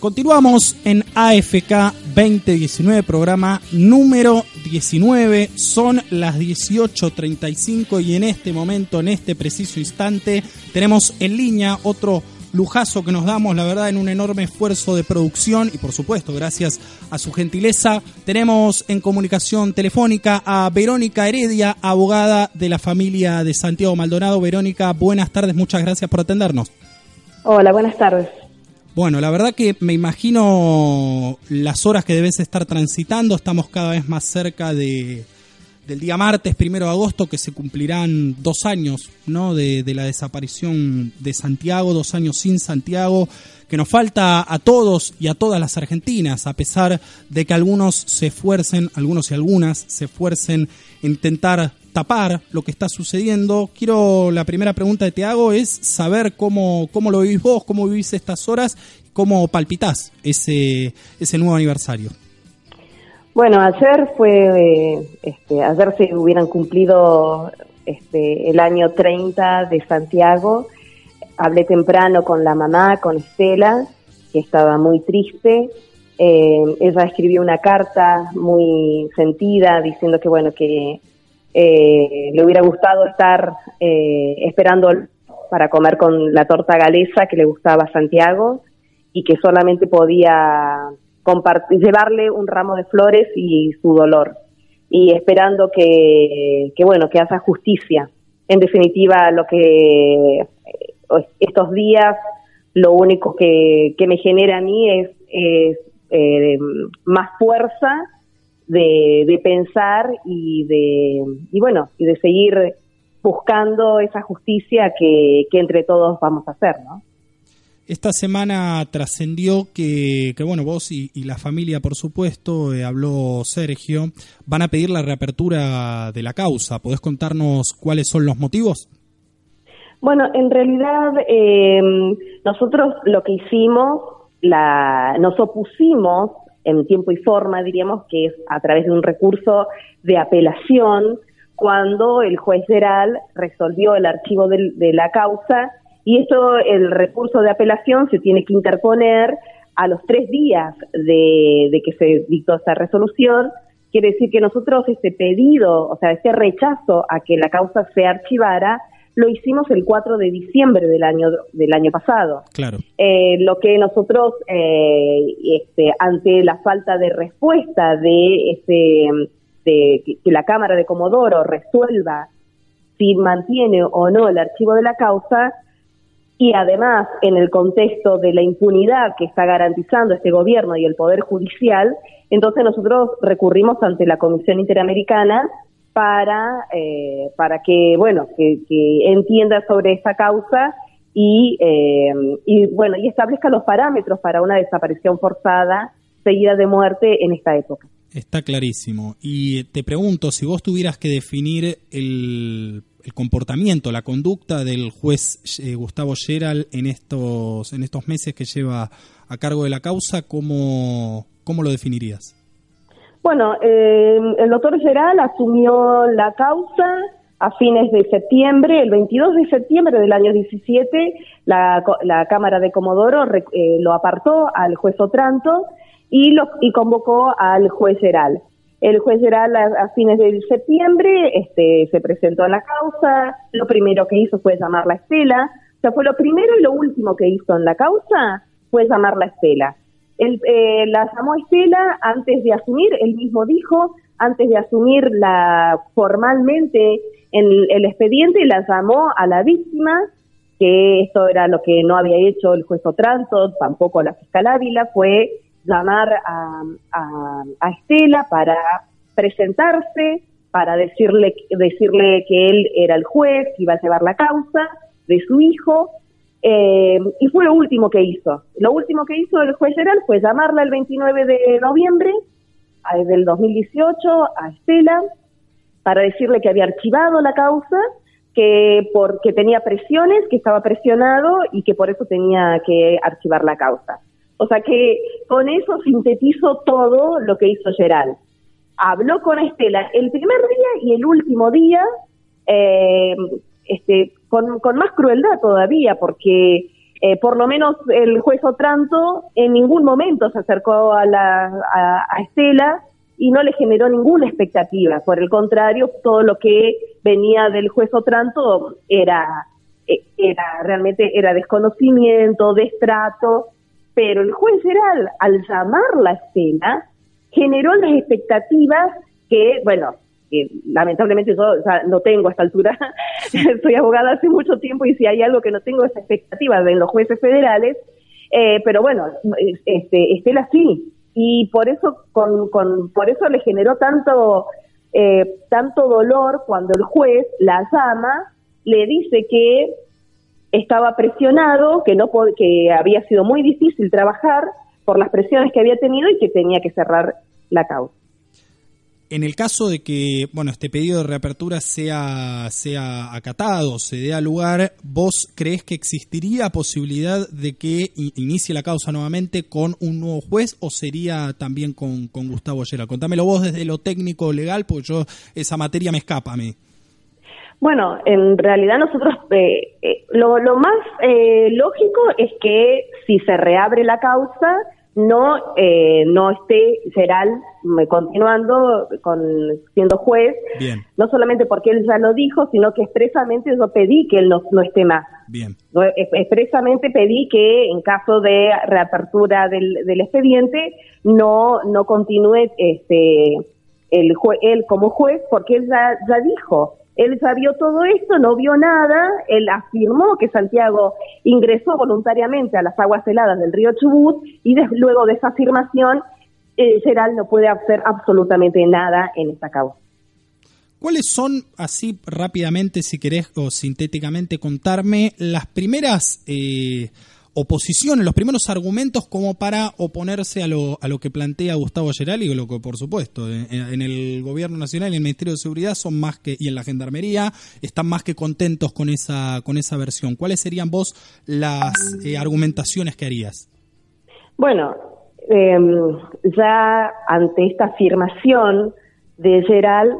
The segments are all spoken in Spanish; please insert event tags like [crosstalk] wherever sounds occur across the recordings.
Continuamos en AFK 2019, programa número 19. Son las 18.35 y en este momento, en este preciso instante, tenemos en línea otro lujazo que nos damos, la verdad, en un enorme esfuerzo de producción y por supuesto, gracias a su gentileza, tenemos en comunicación telefónica a Verónica Heredia, abogada de la familia de Santiago Maldonado. Verónica, buenas tardes, muchas gracias por atendernos. Hola, buenas tardes. Bueno, la verdad que me imagino las horas que debes estar transitando. Estamos cada vez más cerca de, del día martes, primero de agosto, que se cumplirán dos años ¿no? de, la desaparición de Santiago, dos años sin Santiago, que nos falta a todos y a todas las argentinas, a pesar de que algunos se esfuercen, algunos y algunas se esfuercen en intentar tapar lo que está sucediendo. Quiero, la primera pregunta que te hago es saber cómo, cómo lo vivís vos, cómo vivís estas horas, cómo palpitás ese, ese nuevo aniversario. Bueno, ayer fue, este, ayer se hubieran cumplido este, el año 30 de Santiago. Hablé temprano con la mamá, con Estela, que estaba muy triste. Eh, ella escribió una carta muy sentida diciendo que bueno que eh, le hubiera gustado estar eh, esperando para comer con la torta galesa que le gustaba a Santiago y que solamente podía compartir, llevarle un ramo de flores y su dolor. Y esperando que, que bueno que haga justicia. En definitiva lo que eh, estos días lo único que, que me genera a mí es, eh, más fuerza de, de, pensar y de y bueno y de seguir buscando esa justicia que, que entre todos vamos a hacer, ¿no? Esta semana trascendió que, que, bueno, vos y, y, la familia, por supuesto, eh, habló Sergio, van a pedir la reapertura de la causa. ¿Podés contarnos cuáles son los motivos? Bueno, en realidad eh, nosotros lo que hicimos, la, nos opusimos en tiempo y forma, diríamos que es a través de un recurso de apelación, cuando el juez general resolvió el archivo de, la causa y esto, el recurso de apelación se tiene que interponer a los tres días de, de que se dictó esta resolución. Quiere decir que nosotros este pedido, o sea, este rechazo a que la causa se archivara, lo hicimos el 4 de diciembre del año del año pasado. Claro. Eh, lo que nosotros, eh, este, ante la falta de respuesta de, este, de que la Cámara de Comodoro resuelva si mantiene o no el archivo de la causa, y además en el contexto de la impunidad que está garantizando este gobierno y el Poder Judicial, entonces nosotros recurrimos ante la Comisión Interamericana para, eh, para que, bueno, que, entienda sobre esta causa y, eh, y, bueno, y establezca los parámetros para una desaparición forzada seguida de muerte en esta época. Está clarísimo. Y te pregunto, si vos tuvieras que definir el comportamiento, la conducta del juez eh, Gustavo Geral en estos, en estos meses que lleva a cargo de la causa, ¿cómo, cómo lo definirías? Bueno, eh, el doctor Geral asumió la causa a fines de septiembre, el 22 de septiembre del año 17, la, la Cámara de Comodoro eh, lo apartó al juez Otranto y, lo, y convocó al juez Geral. El juez general a, fines de septiembre este, se presentó a la causa, lo primero que hizo fue llamar la Estela O sea, fue lo primero y lo último que hizo en la causa fue llamarla Estela. Él, eh, la llamó Estela antes de asumir, él mismo dijo, antes de asumir la formalmente en el expediente, la llamó a la víctima, que esto era lo que no había hecho el juez Otranto, tampoco la fiscal Ávila, fue llamar a, a, Estela para presentarse, para decirle, decirle que él era el juez, que iba a llevar la causa de su hijo, eh, y fue lo último que hizo. Lo último que hizo el juez general fue llamarla el 29 de noviembre del 2018 a Estela para decirle que había archivado la causa, que porque tenía presiones, que estaba presionado y que por eso tenía que archivar la causa. O sea que con eso sintetizo todo lo que hizo Gerald. Habló con Estela el primer día y el último día, eh, este, con, con, más crueldad todavía, porque eh, por lo menos el juez Otranto en ningún momento se acercó a, la, a, Estela y no le generó ninguna expectativa. Por el contrario, todo lo que venía del juez Otranto era, eh, era realmente era desconocimiento, destrato, pero el juez Geral, al llamarla Estela, generó las expectativas que, bueno, que lamentablemente yo no tengo a esta altura, [laughs] soy abogada hace mucho tiempo y si hay algo que no tengo es expectativa de los jueces federales, eh, pero bueno, este, Estela sí, y por eso, con, con, por eso le generó tanto, eh, tanto dolor cuando el juez la llama, le dice que estaba presionado, que, no que había sido muy difícil trabajar por las presiones que había tenido y que tenía que cerrar la causa. En el caso de que, bueno, este pedido de reapertura sea, sea acatado, se dé a lugar, ¿vos crees que existiría posibilidad de que inicie la causa nuevamente con un nuevo juez o sería también con, con Gustavo Llera? Contámelo vos desde lo técnico legal, porque yo esa materia me escapa a mí. Bueno, en realidad nosotros eh, eh, lo, lo, más eh, lógico es que si se reabre la causa, no eh, no esté Geral continuando con siendo juez, no solamente porque él ya lo dijo, sino que expresamente yo pedí que él no, no esté más. Bien. expresamente pedí que en caso de reapertura del, del expediente no no continúe este el él como juez porque él ya, ya dijo él ya vio todo esto, no vio nada, él afirmó que Santiago ingresó voluntariamente a las aguas heladas del río Chubut y luego de esa afirmación, eh, Gerald no puede hacer absolutamente nada en esta causa. ¿Cuáles son, así rápidamente, si querés, o sintéticamente contarme, las primeras eh, oposición, los primeros argumentos como para oponerse a lo, a lo que plantea Gustavo Geral y lo que, por supuesto, en, el Gobierno Nacional y el Ministerio de Seguridad son más que, y en la Gendarmería, están más que contentos con esa, con esa versión. ¿Cuáles serían vos las eh, argumentaciones que harías? Bueno, em, ya ante esta afirmación de Geral,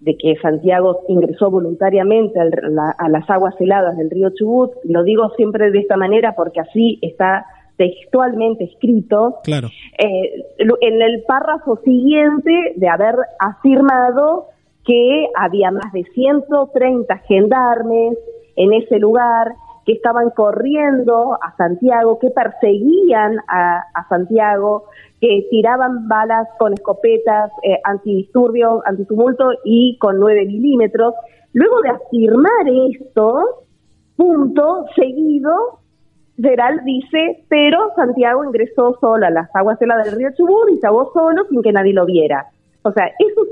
de que Santiago ingresó voluntariamente a las aguas heladas del río Chubut. Lo digo siempre de esta manera porque así está textualmente escrito. Claro. Eh, en el párrafo siguiente de haber afirmado que había más de 130 gendarmes en ese lugar, que estaban corriendo a Santiago, que perseguían a, Santiago, que tiraban balas con escopetas eh, antidisturbios, antitumulto y con 9 milímetros. Luego de afirmar esto, punto seguido, Gerald dice, pero Santiago ingresó solo a las aguas de la del río Chubut y estaba solo sin que nadie lo viera. O sea, eso,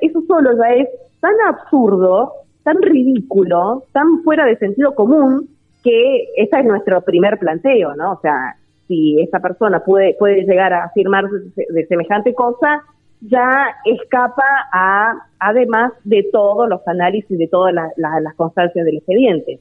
eso solo ya es tan absurdo, tan ridículo, tan fuera de sentido común, que ese es nuestro primer planteo, ¿no? O sea, si esa persona puede, puede llegar a afirmar de, semejante cosa, ya escapa a, además de todos los análisis, de todas las constancias del expediente.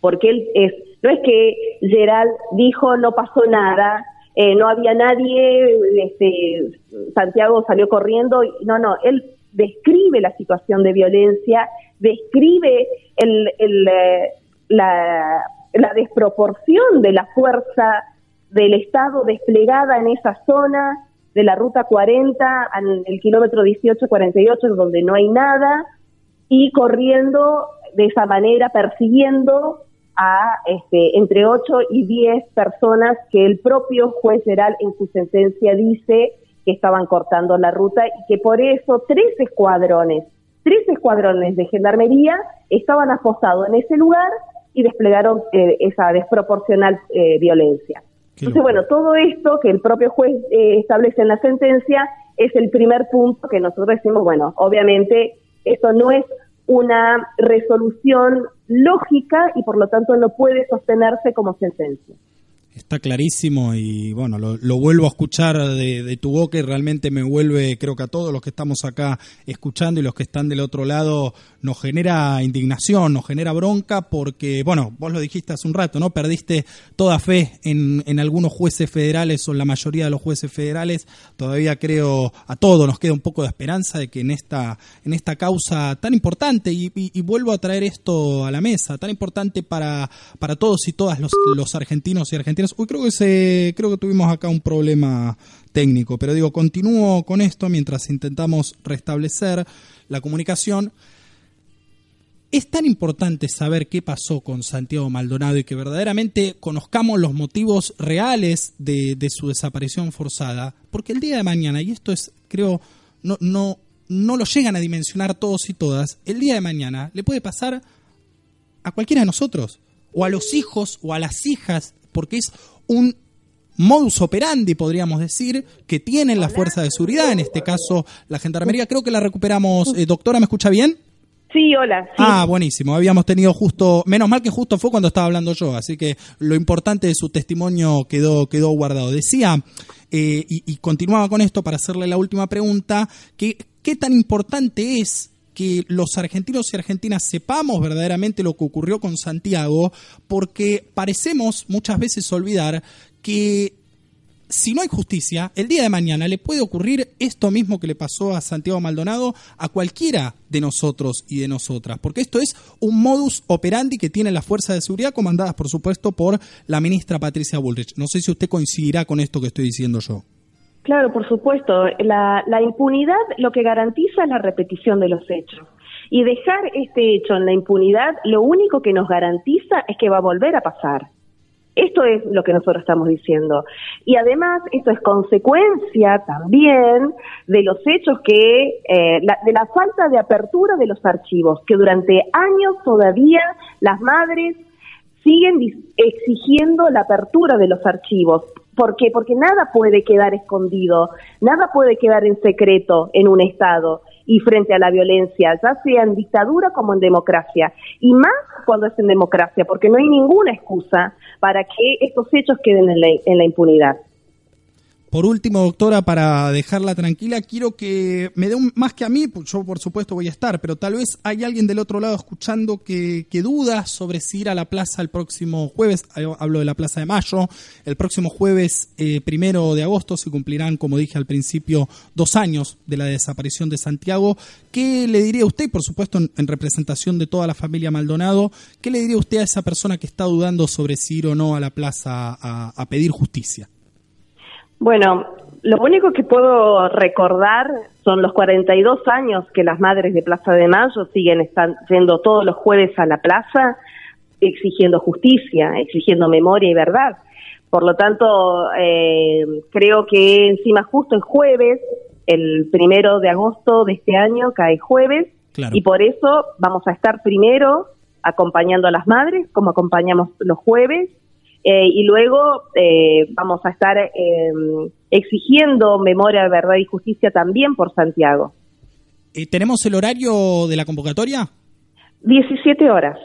Porque él es, no es que Gerald dijo no pasó nada, eh, no había nadie, este, Santiago salió corriendo, no, no, él describe la situación de violencia, describe el, el, eh, la, desproporción de la fuerza del Estado desplegada en esa zona de la ruta 40, en el kilómetro 18-48, donde no hay nada, y corriendo de esa manera, persiguiendo a este, entre 8 y 10 personas que el propio juez general en su sentencia dice que estaban cortando la ruta y que por eso tres escuadrones, tres escuadrones de gendarmería estaban apostados en ese lugar y desplegaron eh, esa desproporcional eh, violencia. Entonces, bueno, todo esto que el propio juez eh, establece en la sentencia es el primer punto que nosotros decimos, bueno, obviamente esto no es una resolución lógica y por lo tanto no puede sostenerse como sentencia. Está clarísimo y bueno, lo, vuelvo a escuchar de, tu boca y realmente me vuelve, creo que a todos los que estamos acá escuchando y los que están del otro lado, nos genera indignación, nos genera bronca porque, bueno, vos lo dijiste hace un rato, ¿no? Perdiste toda fe en, en algunos jueces federales o en la mayoría de los jueces federales. Todavía creo a todos nos queda un poco de esperanza de que en esta, en esta causa tan importante, y, vuelvo a traer esto a la mesa, tan importante para, para todos y todas los, los argentinos y argentinas, Uy, creo que se, creo que tuvimos acá un problema técnico, pero digo, continúo con esto mientras intentamos restablecer la comunicación. Es tan importante saber qué pasó con Santiago Maldonado y que verdaderamente conozcamos los motivos reales de, de su desaparición forzada, porque el día de mañana, y esto es, creo, no, no, no lo llegan a dimensionar todos y todas, el día de mañana le puede pasar a cualquiera de nosotros, o a los hijos o a las hijas porque es un modus operandi, podríamos decir, que tienen la fuerza de seguridad, en este caso la gendarmería. Creo que la recuperamos. Eh, doctora, ¿me escucha bien? Sí, hola. Ah, buenísimo. Habíamos tenido justo, menos mal que justo fue cuando estaba hablando yo, así que lo importante de su testimonio quedó, quedó guardado. Decía, eh, y, y, continuaba con esto para hacerle la última pregunta, que qué tan importante es que los argentinos y argentinas sepamos verdaderamente lo que ocurrió con Santiago, porque parecemos muchas veces olvidar que si no hay justicia, el día de mañana le puede ocurrir esto mismo que le pasó a Santiago Maldonado a cualquiera de nosotros y de nosotras, porque esto es un modus operandi que tiene la fuerza de seguridad comandadas, por supuesto, por la ministra Patricia Bullrich. No sé si usted coincidirá con esto que estoy diciendo yo. Claro, por supuesto. La, la impunidad lo que garantiza es la repetición de los hechos. Y dejar este hecho en la impunidad, lo único que nos garantiza es que va a volver a pasar. Esto es lo que nosotros estamos diciendo. Y además, esto es consecuencia también de los hechos que, eh, de la falta de apertura de los archivos, que durante años todavía las madres siguen exigiendo la apertura de los archivos. ¿Por qué? Porque nada puede quedar escondido, nada puede quedar en secreto en un Estado y frente a la violencia, ya sea en dictadura como en democracia. Y más cuando es en democracia, porque no hay ninguna excusa para que estos hechos queden en la, en la impunidad. Por último, doctora, para dejarla tranquila, quiero que me dé un, más que a mí, pues yo por supuesto voy a estar, pero tal vez hay alguien del otro lado escuchando que, que duda sobre si ir a la plaza el próximo jueves, hablo de la Plaza de Mayo, el próximo jueves eh, primero de agosto se cumplirán, como dije al principio, dos años de la desaparición de Santiago. ¿Qué le diría usted, por supuesto en, representación de toda la familia Maldonado, qué le diría usted a esa persona que está dudando sobre si ir o no a la plaza a pedir justicia? Bueno, lo único que puedo recordar son los 42 años que las madres de Plaza de Mayo siguen están yendo todos los jueves a la plaza exigiendo justicia, exigiendo memoria y verdad. Por lo tanto, eh, creo que encima justo el jueves, el primero de agosto de este año, cae jueves, y por eso vamos a estar primero acompañando a las madres, como acompañamos los jueves, eh, y luego eh, vamos a estar eh, exigiendo memoria, verdad y justicia también por Santiago. ¿Tenemos el horario de la convocatoria? 17 horas.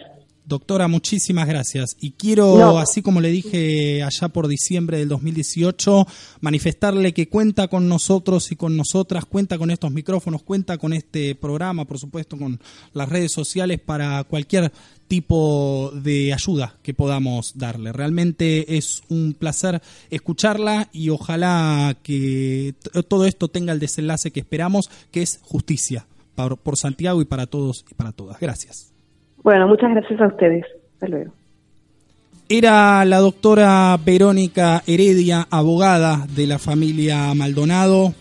Doctora, muchísimas gracias. Y quiero, así como le dije allá por diciembre del 2018, manifestarle que cuenta con nosotros y con nosotras, cuenta con estos micrófonos, cuenta con este programa, por supuesto, con las redes sociales para cualquier tipo de ayuda que podamos darle. Realmente es un placer escucharla y ojalá que todo esto tenga el desenlace que esperamos, que es justicia por Santiago y para todos y para todas. Gracias. Bueno, muchas gracias a ustedes. Hasta luego. Era la doctora Verónica Heredia, abogada de la familia Maldonado.